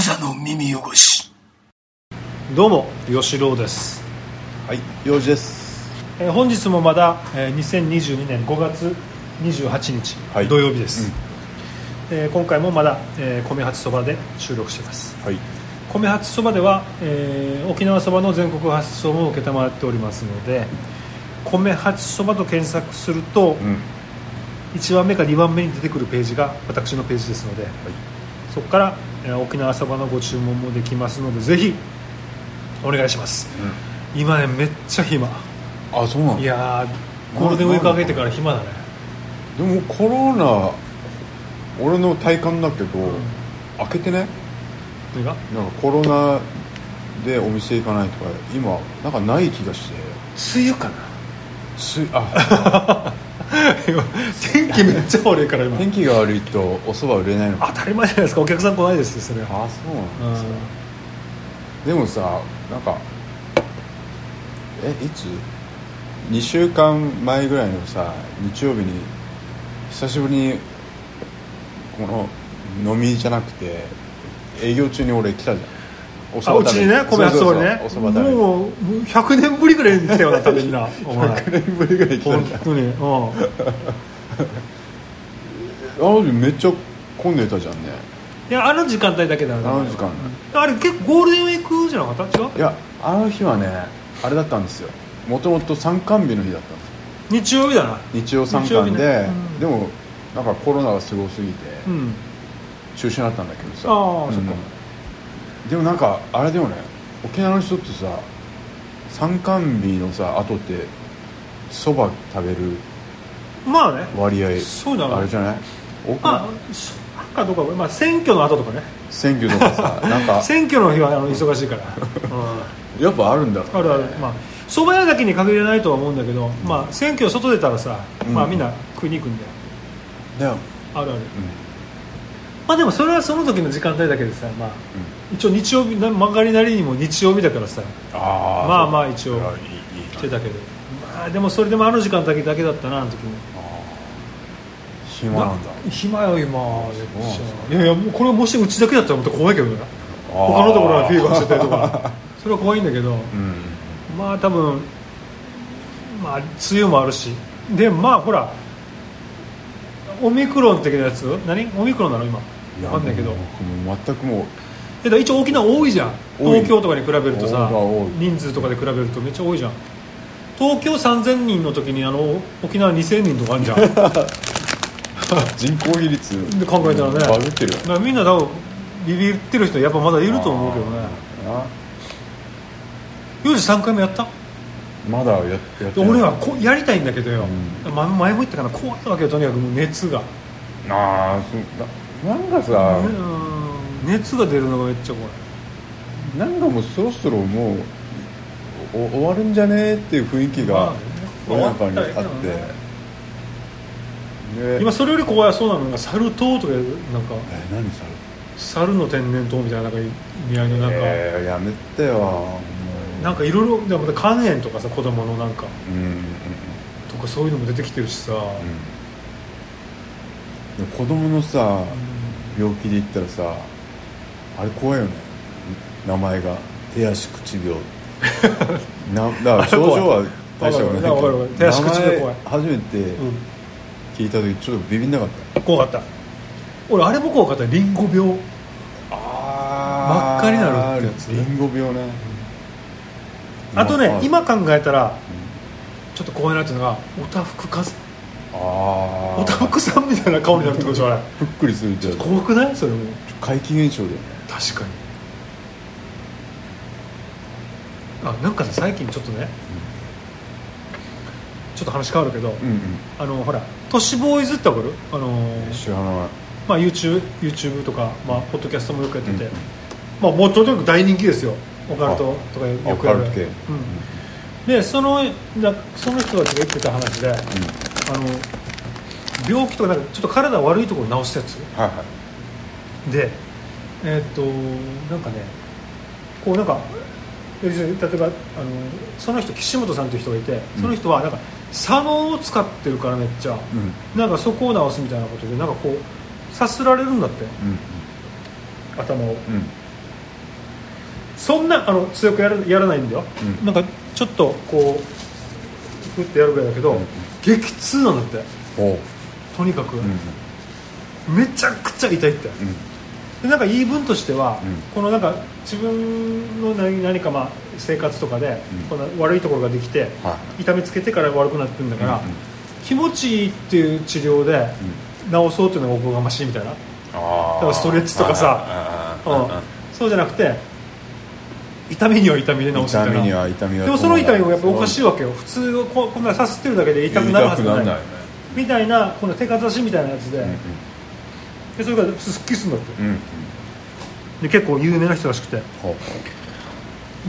無座の耳汚し。どうも吉郎です、はい、用事です。えー本日もまだ、えー2022年5月28日、はい。土曜日です、えー今回もまだ、えー米八そばで収録しています。はい。米八そばでは、えー沖縄そばの全国発送も承っておりますので米八そばと検索すると、うん。1番目か2番目に出てくるページが私のページですので、そこから、えー沖縄そばのご注文もできますのでぜひお願いします今ねめっちゃ暇あ、そうなの？いやーゴールデンウィーク明けてから暇だねでもコロナ。俺の体感だけど、開けてね。何が？なんかコロナでお店行かないとか、今なんかない気がして。梅雨かなす、あ、天気めっちゃ悪いから今天気が悪いとお蕎麦売れないのか。当たり前じゃないですかお客さん来ないですよそれはあ、そうなんですか。でもさ、なんか。え、いつ？2週間前ぐらいのさ日曜日に久しぶりにこの飲みじゃなくて営業中に俺来たじゃんおあうちに。ね米ね。おそば食べに。もうもう100年ぶりぐらいに来たよな食べになお前。100年ぶりぐらい来た本じゃん当にうん。あの時めっちゃ混んでたじゃんね。いやあの時間帯だけだよあの時間あれ結構ゴールデンウィークじゃなかった？違う？いやあの日はねあれだったんですよ。もともと参観日の日だったんですよ。日曜日だな。日曜参観で、ね。うん。でもなんかコロナがすごすぎてうん。中止になったんだけどさ。ああうんそっかでもなんかあれでもね。沖縄の人ってさ参観日のさ後ってそば食べるまあね。割合そうだな。あれじゃない？まあかどうかまあ選挙の後とかね。選挙とかさ なんか。選挙の日はあの忙しいから、う やっぱあるんだ。ねん、あるある。まあ蕎麦屋だけに限らないとは思うんだけど、まあ選挙外出たらさ、うん。まあみんな食いに行くんだよ。だよ、あるある。まあでもそれはその時の時間帯だけでさまあ一応日曜日な曲がりなりにも日曜日だからさああまあまあ一応いいいいしてたけどまあでもそれでもあの時間だけだけだったなあの時も暇なんだ暇よ今いやいやもうこれもしうちだけだったらまた怖いけどね他のところはフィーバーしてたりとかそれは怖いんだけどうんまあ多分まあ梅雨もあるしでまあほらオミクロン的なやつ何オミクロンなの今わかんないけど全くもうだから一応沖縄多いじゃん。東京とかに比べるとさ人数とかで比べるとめっちゃ多いじゃん。東京3000人の時にあの沖縄2000人とかあるじゃん。人口比率で考えたらね。バグってるよ。らみんな多分ビビってる人やっぱまだいると思うけどね。あ4時3回目やった？ーまだややって俺はこやりたいんだけどよ、うま前も言ったかな。怖いわけよとにかく熱が。ああなんかさ、うん熱が出るのがめっちゃ怖い。なんかもうそろそろもうお終わるんじゃねえっていう雰囲気がまあね。俺なんかにあって。で今それより怖いそうなのがサル痘とかなんかえ何さ猿の天然痘みたいななんか意味合いのなんか、えー、やめてよ。もうなんかいろいろでも肝炎とかさ子供のなんかうん。うんうんとかそういうのも出てきてるしさ、うん。で子供のさ病気で言ったらさあれ怖いよね。名前が。手足口病。なだから症状は大したことないけど。る手足口病怖い。初めてうん。聞いた時ちょっとビビんなかった。怖かった。俺あれも怖かった。リンゴ病。あ真っ赤になるってやつリンゴ病ね。あとねま今考えたらちょっと怖いなっていうのがおたふく風ああおたふくさんみたいな顔になるってことでしょあれぷっくりするってやつ。怖くない？それも。怪奇現象だよね確かに。あなんかさ最近ちょっとね、ちょっと話変わるけど、うんうん。あのほら都市ボーイズってわかる？あのー知らない。まあ YouTube, YouTube とか、まあ、ポッドキャストもよくやってて、うんまあもうとにかく大人気ですよ。オカルトとかよくやる。うん、でそのだその人たちが言ってた話で、あの病気とかなんかちょっと体悪いところを治すやつ。はいはい。でえーっとなんかねこうなんか例えばあのその人岸本さんという人がいてその人はなんか左脳を使ってるからめっちゃ、うん。なんかそこを直すみたいなことでなんかこうさすられるんだって。うん。頭を。うん。そんなあの強くやるやらないんだよ、うん。なんかちょっとこうふってやるぐらいだけど、うん。激痛なんだって。とにかく、うん。めちゃくちゃ痛いって。うんでなんか言い分としては、うん。このなんか自分の何何かまあ生活とかで、うん。この悪いところができて、は痛めつけてから悪くなってるんだから、気持ちいいっていう治療で治そうっていうのがおこがましいみたいな、あだからストレッチとかさ。うん。そうじゃなくて痛みには痛みで治すみたいな。でもその痛みもやっぱおかしいわけよ。普通ここんなさすってるだけで痛くなるはずがない。みたいなこの手かざしみたいなやつで,、うんでそれがすっきりするんだって。うん。うんで結構有名な人らしくて。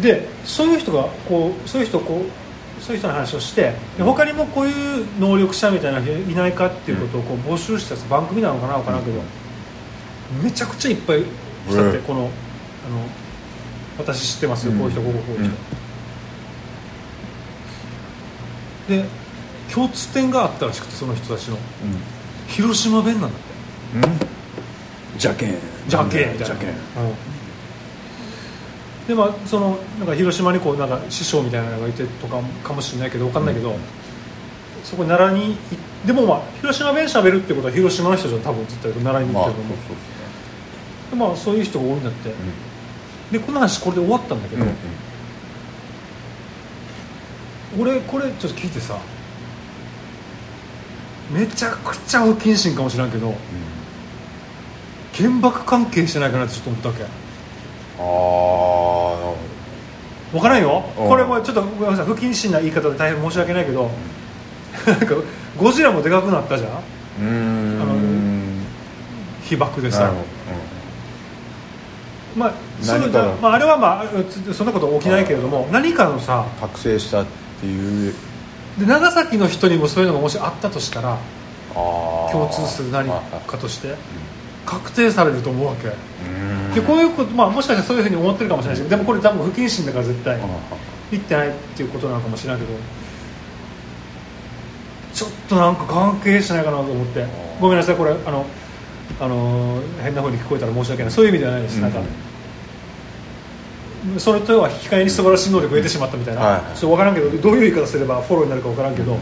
でそういう人がこうそういう人こうそういう人の話をしてで他にもこういう能力者みたいな人いないかっていうことをこう募集した番組なのかな分からんけど、めちゃくちゃいっぱい来たって、うんこのあの私知ってますよ、うん。こういう人こういう人こういう人、で共通点があったらしくてその人たちの。広島弁なんだって。うんうんじゃけんじゃけんみたいな。んうん。でまあそのなんか広島にこうなんか師匠みたいなのがいてとかかもしれないけどわかんないけど、そこ奈良にいでもまあ広島弁しゃべるってことは広島の人じゃん多分絶対奈良にまあ行ってると思う、そうそうでまあそういう人が多いんだって、でこの話これで終わったんだけど、うんうん。俺これちょっと聞いてさめちゃくちゃ不謹慎かもしれんけど原爆関係してないかなってちょっと思ったわけ。ああ分からんよ。うん。これもちょっとごめんなさい。不謹慎な言い方で大変申し訳ないけどなんかゴジラもでかくなったじゃん。どうーん。被爆でさなるほど。まあそれ何かがまあ、あれはまあつそんなこと起きないけれども何かのさうん覚醒したっていう。で長崎の人にもそういうのがもしあったとしたら共通する何あかとして確定されると思うわけ。うん。でこういうこと、まあ、もしかしたらそういうふうに思ってるかもしれないしでもこれ多分不謹慎だから絶対あ言ってないっていうことなのかもしれないけどちょっとなんか関係しないかなと思って。ごめんなさいこれあのあの変なふうに聞こえたら申し訳ない。そういう意味ではないです、うん。なんかそれとは引き換えに素晴らしい能力を得てしまったみたいな、はいはい。ちょっと分からんけどどういう言い方すればフォローになるか分からんけど、っ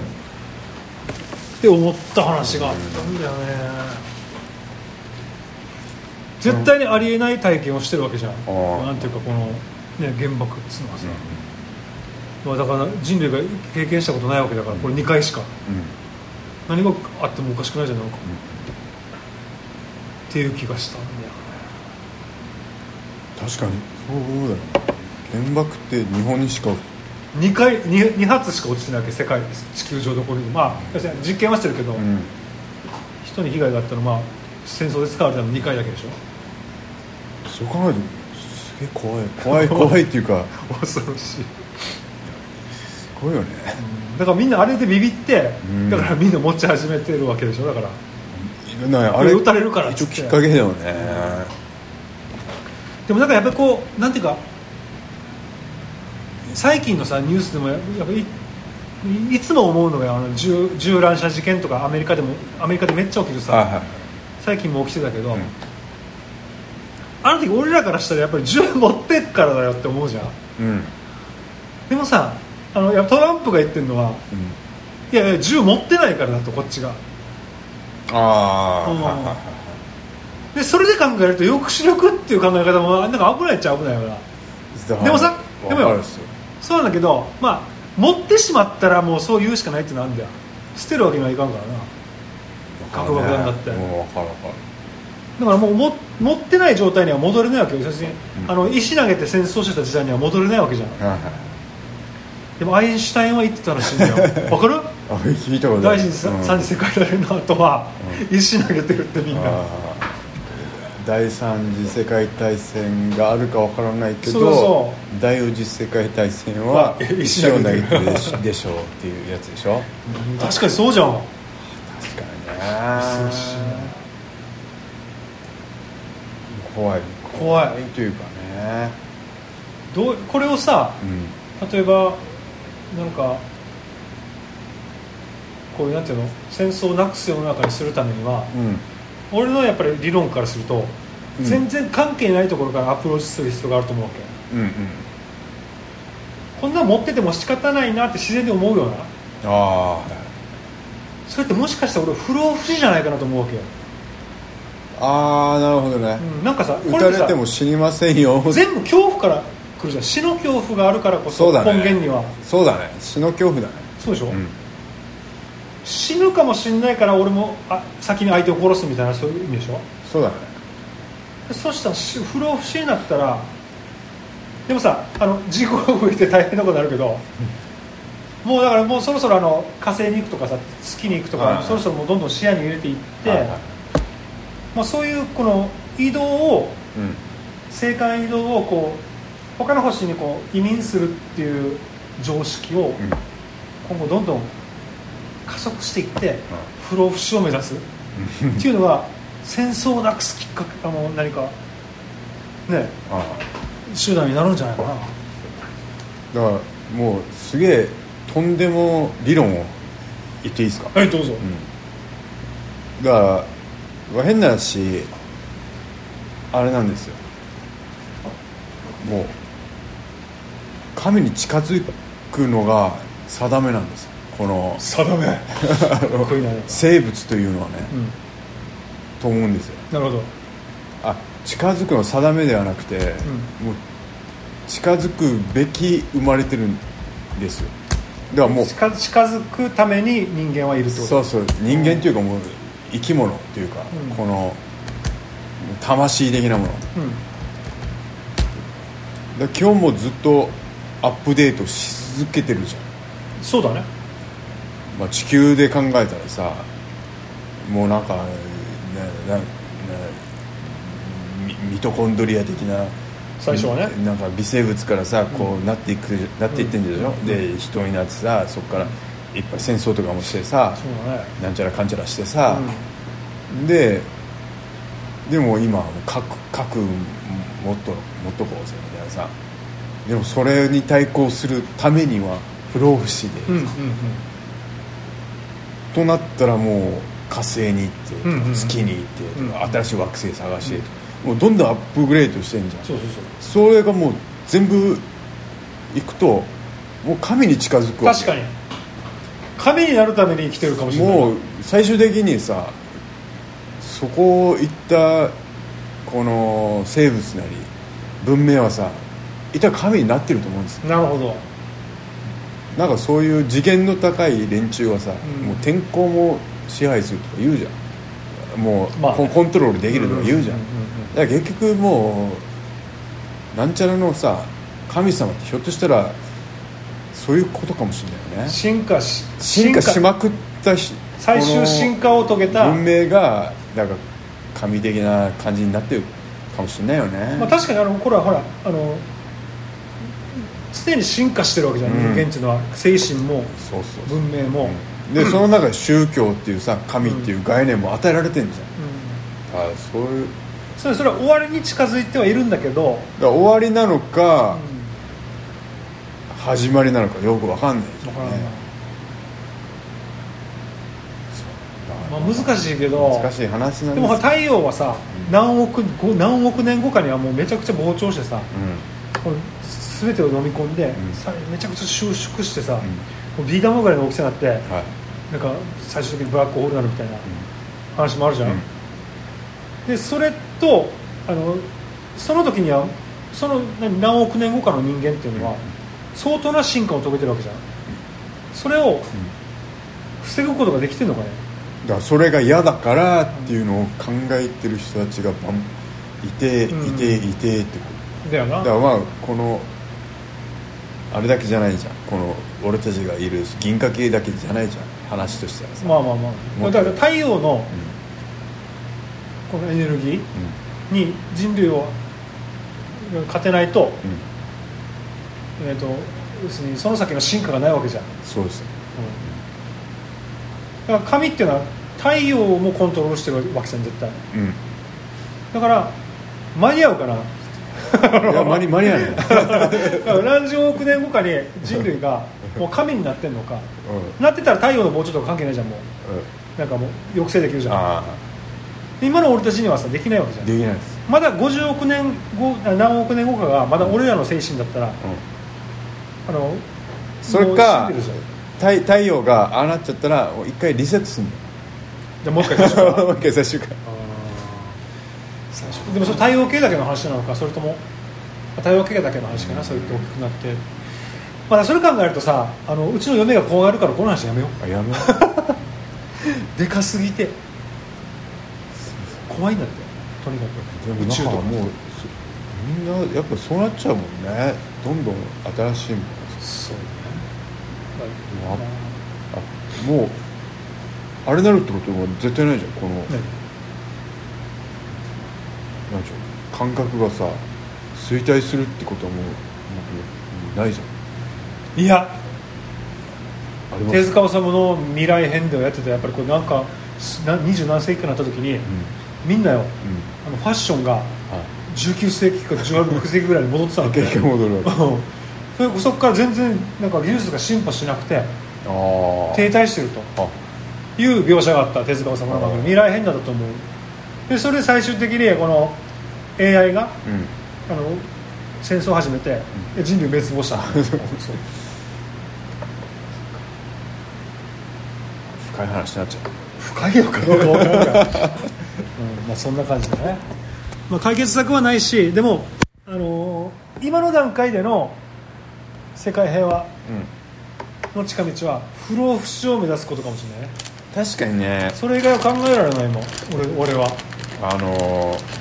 て思った話があったんだよね絶対にありえない体験をしてるわけじゃん。ーなんていうかこの、ね、原爆っつうのはさ、まあ、だから人類が経験したことないわけだからこれ2回しか。うん。何があってもおかしくないじゃんなんか、っていう気がしたんだよね。確かに。そうだよね。原爆って日本にしか。2回 2, 2発しか落ちてないわけ世界地球上どこにも。まあ要するに実験はしてるけど、うん。人に被害があったのはまあ戦争で使われたの2回だけでしょそう考えるとすげえ怖い。怖い 怖いっていうか。恐ろしい。すごいよね。だからみんなあれでビビって、うん。だからみんな持ち始めてるわけでしょ。だから。なあこれ。撃たれるから一応きっかけだよね。でもなんかやっぱりこうなんていうか最近のさニュースでもやっぱりいいつも思うのがあの銃銃乱射事件とかアメリカでもアメリカでめっちゃ起きるさ、はいはい。最近も起きてたけど、うんあの時俺らからしたらやっぱり銃持ってっからだよって思うじゃん。うん。でもさあのトランプが言ってるのはうん。いやいや銃持ってないからだとこっちが。ああ、でそれで考えると抑止力っていう考え方もなんか危ないっちゃ危ないよな。でもさでもよ。そうなんだけどまあ持ってしまったらもうそう言うしかないってなんだよ。捨てるわけにはいかんからな。核爆弾だって。もう分かる分かるだからもうも持ってない状態には戻れないわけよ。要するに、うんあの石投げて戦争してた時代には戻れないわけじゃん。はいはい。でもアインシュタインは言ってたらしいんだよ。わかる？あ聞いたことある第二次うん。三次世界大戦の後は、石投げてるってみんな。第三次世界大戦があるかわからないけど第四次世界大戦は石投生投げげてる。てでしでしょうっていうやつでしょ？確かにそうじゃん。確かにね恐ろしいね怖い。怖い。というかね。どうこれをさうん。例えばなんかこういうなんていうの？戦争をなくす世の中にするためには俺のやっぱり理論からすると、うん。全然関係ないところからアプローチする必要があると思うわうんうん。こんなん持ってても仕方ないなって自然に思うような。あそれってもしかしたら俺不老不死じゃないかなと思うわけよ、あああなるほどね、うん、なんかさ撃たれこれってさても死にませんよ。全部恐怖から来るじゃん。死の恐怖があるからこそね。根源には。そうだね。死の恐怖だね。そうでしょ、うん。死ぬかもしんないから俺もあ先に相手を殺すみたいなそういう意味でしょ？そうだね。でそしたらし不老不死になったらでもさあの事故が起きて大変なことになるけど、もうだからもうそろそろあの火星に行くとかさ月に行くとか、はいはい。そろそろもうどんどん視野に入れていって、はいはいまあ、そういうこの移動をうん。青函移動をこう他の星にこう移民するっていう常識を今後どんどん加速していって不老不死を目指す。っていうのが戦争をなくすきっかけあの何かねあ手段になるんじゃないかな。あだからもうすげえとんでも理論を言っていいですか、はいどうぞ、うん、だからまあ変な話あれなんですよ。もう神に近づくのが定めなんですよ。この定め。生物というのはね、うん。と思うんですよ。なるほど。あ近づくの定めではなくて、もう近づくべき生まれてるんですよ。だからもう近近づくために人間はいるってこと。そうそう。人間というかもう生き物というか、うん。この魂的なもの。うん。ら今日もずっとアップデートし続けてるじゃん、そうだね。まあ、地球で考えたらさもうなんかなななミミトコンドリア的な最初はね。なんか微生物からさこうなっていく、なっていってんでしょ、うん。で人になってさそこからいっぱい戦争とかもしてさね。なんちゃらかんちゃらしてさ、うででも今核核もっともっとこうぜみたいなさ。でもそれに対抗するためには不老不死で、んうんうん。となったらもう火星に行って、うんうんうん。月に行って、うん新しい惑星探して、もうどんどんアップグレードしてんじゃん。それがもう全部いくともう神に近づくわけ確かに神になるために生きてるかもしれない。もう最終的にさそこ行ったこの生物なり文明はさ一体神になってると思うんですよ。なるほど。なんかそういう次元の高い連中はさ、うん。もう天候も支配するとか言うじゃん。もう、まあコントロールできるとか言うじゃん。だから結局もうなんちゃらのさ神様ってひょっとしたらそういうことかもしれないよね。進化し進化しまくったし最終進化を遂げた、文明がなんか神的な感じになってるかもしれないよね、まあ、確かにあのこれはほらあの常に進化してるわけじゃん、うん。人間っていうのは精神もそうそうそう。文明も、でその中で宗教っていうさ神っていう概念も与えられてんじゃん、あそういう。それそれは終わりに近づいてはいるんだけど、だ終わりなのか、うん始まりなのかよくわかんないね。まあ、難しいけど難しい話なんでですも太陽はさ何億ご何億年後かにはもうめちゃくちゃ膨張してさうこう全てを飲み込んで、ん。さめちゃくちゃ収縮してさ、ん。うんビー玉ぐらいの大きさになってはい。なんか最終的にブラックホールになるみたいな話もあるじゃん、うん。でそれとあのその時にはその何何億年後かの人間っていうのは相当な進化を遂げてるわけじゃん。それを防ぐことができてるのかね？だからそれが嫌だからっていうのを考えてる人たちがバンいていうん。ていてってこと。だよな。だからまあこのあれだけじゃないじゃん。この俺たちがいる銀河系だけじゃないじゃん。話としてはさ、まあまあまあ。だから太陽のこのエネルギーに人類を勝てないと,、うんうんえー、と要するにその先の進化がないわけじゃん、そうです。よだから神っていうのは太陽もコントロールしてるわけじゃん絶対。うん。だから間に合うかな。いや間に 間に合わないだから何十億年後かに人類がもう神になってんのか。うなってたら太陽の膨張とか関係ないじゃんもんうん。うなんかもう抑制できるじゃん。あ今の俺たちにはさできないわけじゃん。あできないです。まだ50億年後あ何億年後かがまだ俺らの精神だったら、うんあのそれか太太陽がああなっちゃったら一回リセットするじゃあもう一回最初からのもう一回最初から最初でもそれ太陽系だけの話なのかそれとも太陽系だけの話かな、そうやって大きくなって、まあ、それ考えるとさあのうちの嫁が怖がるからこの話やめよあやめよう。でかすぎて。怖いんだってとにかく。宇宙とか。もうそみんなやっぱそうなっちゃうもんね。どんどん新しいもの。そうね。ああもうあれになるってことは絶対ないじゃん。このねなんちゅう。の感覚がさ衰退するってことはもうないじゃん。いや。手塚治虫の未来編ではやってたやっぱりこれなんかな二十何世紀かになった時に、うん。みんなよ。うん。あのファッションがはい19世紀か16世紀ぐらいに戻ってたの結局戻るわけ。あうん。それそこから全然なんか技術が進歩しなくてあ停滞してるとあ。いう描写があった手塚治虫の中でうん未来編だったと思う。でそれで最終的にこの AI がうん。あの戦争を始めてで人類滅亡した。深い話になっちゃう深いのかどうか分からんから、うんまあ、そんな感じだね、まあ、解決策はないしでも、あのー今の段階での世界平和の近道は不老不死を目指すことかもしれないね。確かにね。それ以外は考えられないもん俺俺は。あのー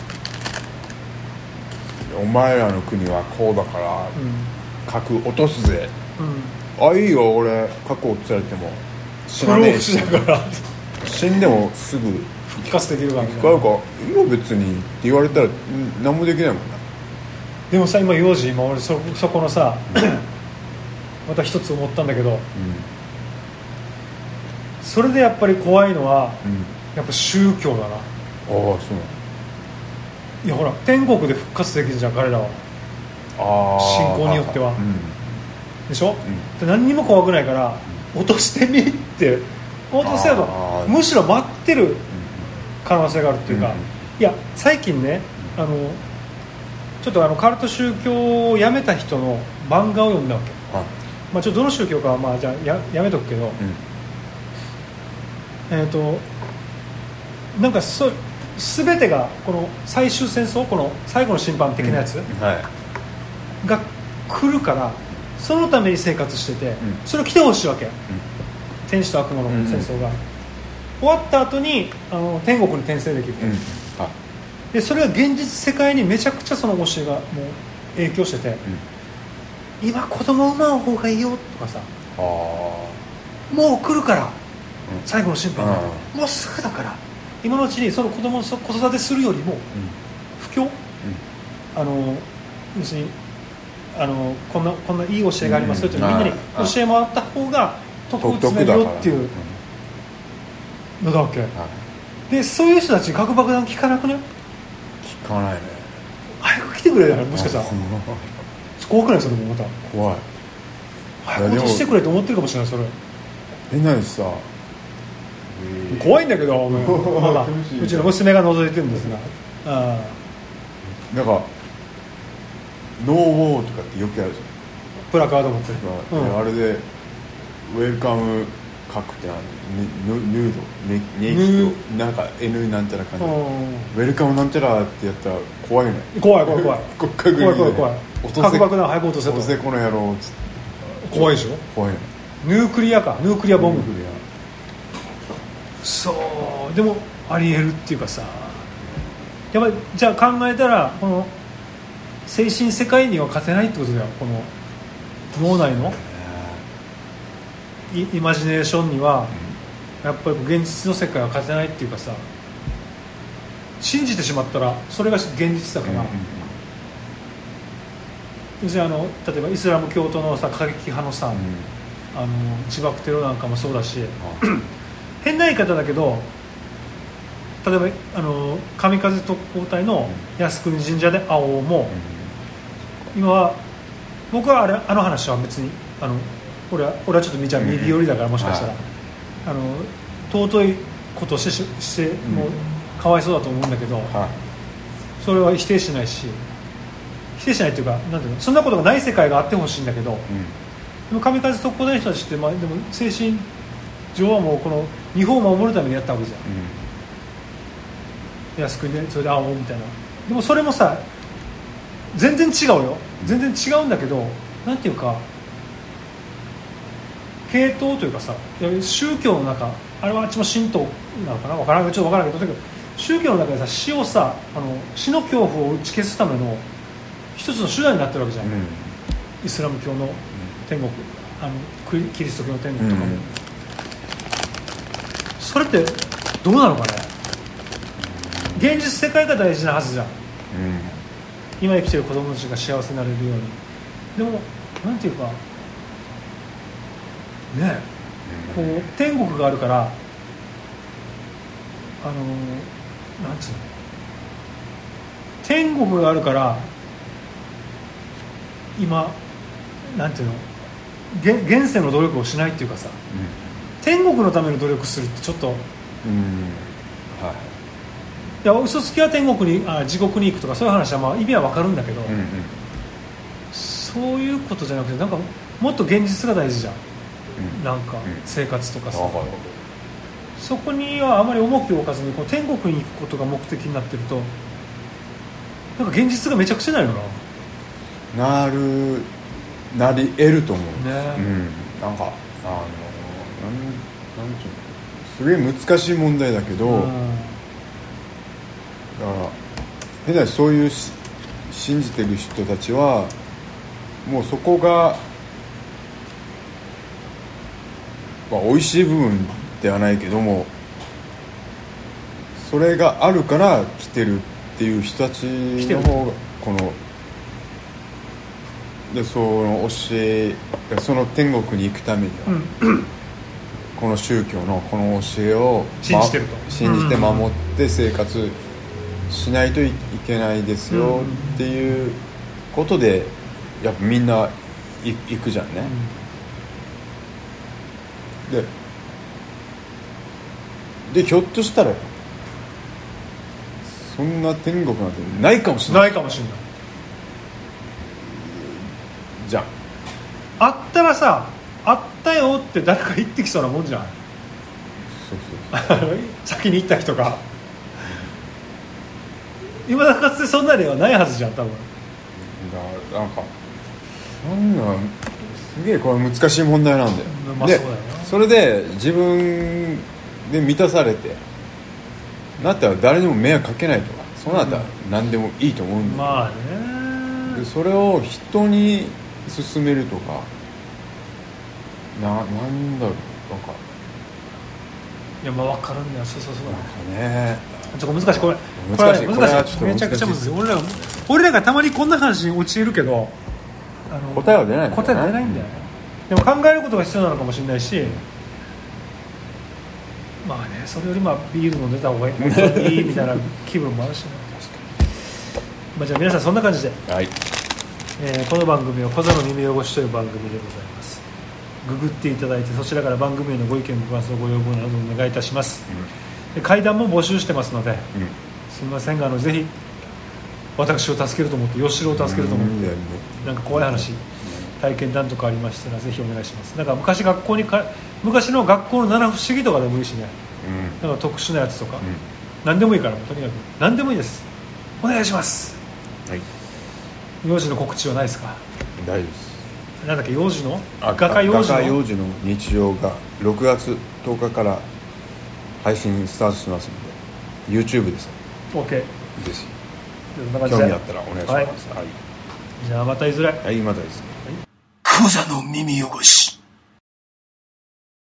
お前らの国はこうだからう核落とすぜ。ん、うん、あいいよ俺核落とされても。死不老不なねえし死だから。死んでもすぐ復活できるからみたいな使うか。いいよ別にって言われたらん何もできないもんな。でもさ今幼児今俺そそこのさまた一つ思ったんだけどそれでやっぱり怖いのはうん、うん、やっぱ宗教だな。ああそうなの。いやほら天国で復活できるじゃん彼らは。ああ信仰によっては。うん。でしょ、で何にも怖くないから落としてみって。落とせよあとーむしろ待ってる可能性があるっていうか、うん。いや最近ねあのちょっとあのカルト宗教をやめた人の漫画を読んだわけ、あ。まあ、ちょっとどの宗教かはまあじゃあややめとくけど、うん。えっ、となんかそ全てがこの最終戦争この最後の審判的なやつはい。が来るからそのために生活してて、ん。それを来てほしいわけ。天使と悪魔の戦争が、終わった後にあの天国に転生できる、うん。あ。でそれが現実世界にめちゃくちゃその教えがもう影響してて、今子供産まん方がいいよとかさ。あもう来るから。最後の審判がもうすぐだから。今のうちにその子供を子育てするよりも不況？あの要するにあのこんなこんないい教えがありますよってみんなに教えもらった方が得を得詰めるよっていうのだわけはい。でそういう人たちに核爆弾聞かなくね聞かないね。早く来てくれよもしかしたら。怖くない？それもまた。怖い。早くしてくれと思ってるかもしれないそれ。え何さ 怖いんだけど、お前。まあまあ苦しいうちの娘が覗いてるんですが。あなんかノーウォーとかってよくやるじープラカード持ってる。ゃん、うん。あれでウェルカム書くって何ヌヌード？ネネイキッドなんか N なんちゃら感じ、うウェルカムなんちゃらってやったら怖いよね。ん怖い怖い怖い。国家軍怖い怖い怖い。落爆弾早く落とせと落とせこの野郎怖いでしょ？怖いヌークリアか。ヌークリアボム。そう。でもありえるっていうかさ。やっぱりじゃあ考えたらこの精神世界には勝てないってことだよ。この脳内のイイマジネーションにはやっぱり現実の世界は勝てないっていうかさ信じてしまったらそれが現実だから、要するにあの例えばイスラム教徒のさ過激派のさ、あの自爆テロなんかもそうだし 変な言い方だけど例えばあの神風特攻隊の靖国神社で青も今は僕はあれあの話は別にあの俺は俺はちょっと見ちゃううんうん右寄りだからもしかしたら、はいあの尊いことをしてししてもうかわいそうだと思うんだけど、はそれは否定しないし否定しないっていうかなんていうのそんなことがない世界があってほしいんだけど、でも神風特攻隊の人たちって、まあ、でも精神上はもうこの日本を守るためにやったわけじゃん。靖国でそれで会おうみたいな。でもそれもさ全然違うよ。全然違うんだけどなんていうか系統というかさ宗教の中あれはあっちも神道なのかな？分からんちょっと分からんけど宗教の中でさ死をさあの死の恐怖を打ち消すための一つの手段になってるわけじゃん、うん。イスラム教の天国あのキリスト教の天国とかも、うん。それってどうなのかね？現実世界が大事なはずじゃん。うん。今生きてる子供たちが幸せになれるように。でもなんていうかね。えこう天国があるからあのなんつうの？天国があるから今なんていうの？げ現世の努力をしないっていうかさ。天国のための努力するってちょっと。うん。うんはい。や嘘つきは天国にあ地獄に行くとかそういう話はまあ意味は分かるんだけど、いうんうん。そういうことじゃなくてなんかもっと現実が大事じゃんうんなんかうん。生活とかさ、そこにはあまり重きを置かずにこう天国に行くことが目的になってるとなんか現実がめちゃくちゃになるよな。なるなり得ると思う、ね。うん、なんかあのなんなんちゅうのすげえ難しい問題だけど、うん。だから変な話そういうし信じてる人たちはもうそこが、まあ、美味しい部分ではないけどもそれがあるから来てるっていう人たちの方がこのでその教えその天国に行くためには、うん。この宗教のこの教えを信じてると。ま信じて守って生活しないといけないですよっていうことでやっぱみんない行くじゃんね、ででひょっとしたらよそんな天国なんてないかもしれない。ないかもしれない。じゃん。あったらさあったよって誰か言ってきそうなもんじゃんそうそう 先に行った人が。今だかつてそんな例はないはずじゃん多分。だなんかなんなんすげえこれ難しい問題なんだよ、で。まあそうだよなそれで自分で満たされてなったら誰にも迷惑かけないとかそうなったら何でもいいと思うんだよ、まあね。でそれを人に勧めるとかななんだろうなんか。いやまあ分かるんだよ。そうそうそう。なんかね。ちょっと難しい。これ難しい。これこれはちょっとめちゃくちゃ難難しい。しい俺らが俺らがたまにこんな話に陥るけどあの答えは出ないんだよね。答え出ないんだよねでも考えることが必要なのかもしれないしまあねそれよりまあビール飲んでた方が いいみたいな気分もあるしね。まあ、じゃあ皆さんそんな感じで、はい。えーこの番組は「小座の耳汚し」という番組でございます。ググっていただいてそちらから番組へのご意見ご感想ご要望などお願いいたします。で階段も募集してますのでうん。すみませんがあのぜひ私を助けると思って吉郎を助けると思ってうん。なんか怖い話体験談とかありましたらぜひお願いします。なんか昔学校にか昔の学校の七不思議とかでもいいしね。うん。なんか特殊なやつとか、う何でもいいからとにかく。何でもいいです。お願いします。んはい。幼児の告知はないですか？大丈夫です。なんだっけ幼児の？あ画家幼児の？幼児の日常が6月10日から配信スタートしますので YouTube です。OK ぜひ。興味あったらお願いします。はい、じゃあまたいずれ。はい、またですねクザの耳汚し。